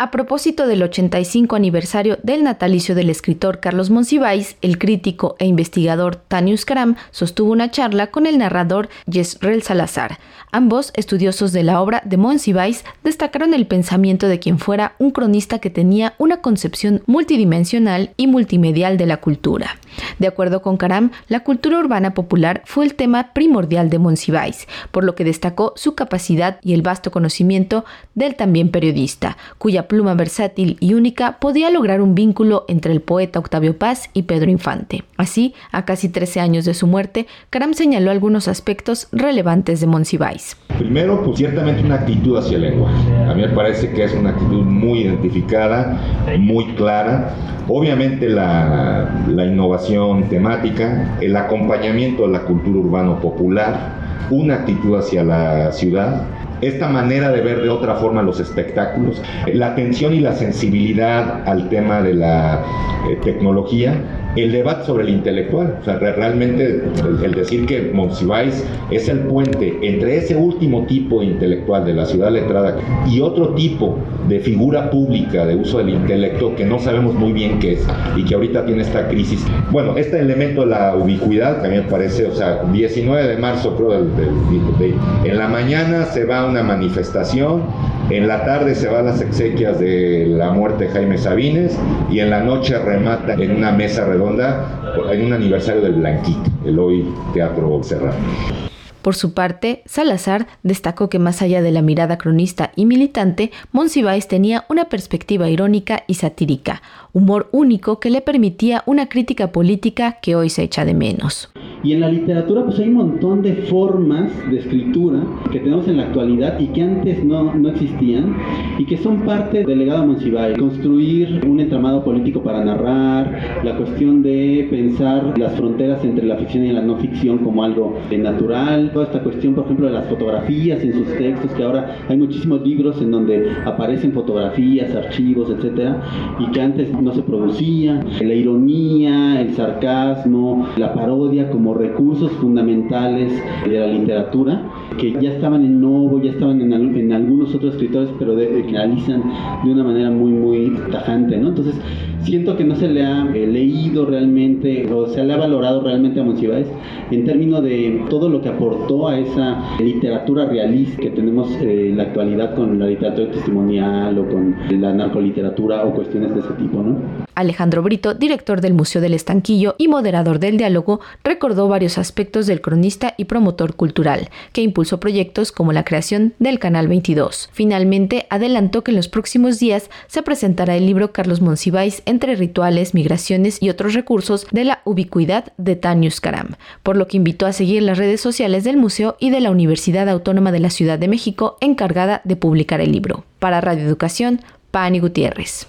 A propósito del 85 aniversario del natalicio del escritor Carlos Monsiváis, el crítico e investigador Tanius Karam sostuvo una charla con el narrador Yesrel Salazar. Ambos, estudiosos de la obra de Monsiváis, destacaron el pensamiento de quien fuera un cronista que tenía una concepción multidimensional y multimedial de la cultura. De acuerdo con Karam, la cultura urbana popular fue el tema primordial de Monsiváis, por lo que destacó su capacidad y el vasto conocimiento del también periodista, cuya pluma versátil y única podía lograr un vínculo entre el poeta Octavio Paz y Pedro Infante. Así, a casi 13 años de su muerte, Caram señaló algunos aspectos relevantes de Monsiváis. Primero, pues ciertamente una actitud hacia el lenguaje. A mí me parece que es una actitud muy identificada, muy clara. Obviamente la, la innovación temática, el acompañamiento a la cultura urbano popular, una actitud hacia la ciudad, esta manera de ver de otra forma los espectáculos, la atención y la sensibilidad al tema de la eh, tecnología el debate sobre el intelectual. O sea, realmente el, decir que Monsiváis es el puente entre ese último tipo de intelectual de la ciudad letrada y otro tipo de figura pública de uso del intelecto que no sabemos muy bien qué es y que ahorita tiene esta crisis. Bueno, este elemento de la ubicuidad también parece, o sea, 19 de marzo creo, en la mañana se va a una manifestación, en la tarde se va a las exequias de la muerte de Jaime Sabines y en la noche remata en una mesa redonda en un aniversario del Blanquito, el hoy Teatro Serrano. Por su parte, Salazar destacó que más allá de la mirada cronista y militante, Monsiváis tenía una perspectiva irónica y satírica, humor único que le permitía una crítica política que hoy se echa de menos. Y en la literatura pues hay un montón de formas de escritura que tenemos en la actualidad y que antes no, no existían y que son parte del legado Monsiváis. Construir un entramado político para narrar, la cuestión de pensar las fronteras entre la ficción y la no ficción como algo natural, toda esta cuestión por ejemplo de las fotografías en sus textos, que ahora hay muchísimos libros en donde aparecen fotografías, archivos, etcétera, y que antes no se producía, la ironía, el sarcasmo, la parodia como recursos fundamentales de la literatura que ya estaban en Novo, ya estaban en, en algunos otros escritores, pero de, que analizan de una manera muy, muy tajante, ¿no? Entonces, siento que no se le ha eh, leído realmente o se le ha valorado realmente a Monsiváis en términos de todo lo que aportó a esa literatura realista que tenemos eh, en la actualidad con la literatura testimonial o con la narcoliteratura o cuestiones de ese tipo, ¿no? Alejandro Brito, director del Museo del Estanquillo y moderador del diálogo, recordó varios aspectos del cronista y promotor cultural, que impulsó proyectos como la creación del Canal 22. Finalmente, adelantó que en los próximos días se presentará el libro Carlos Monsiváis entre rituales, migraciones y otros recursos de la ubicuidad de Tanius Karam, por lo que invitó a seguir las redes sociales del museo y de la Universidad Autónoma de la Ciudad de México encargada de publicar el libro. Para Radio Educación, Pani Gutiérrez.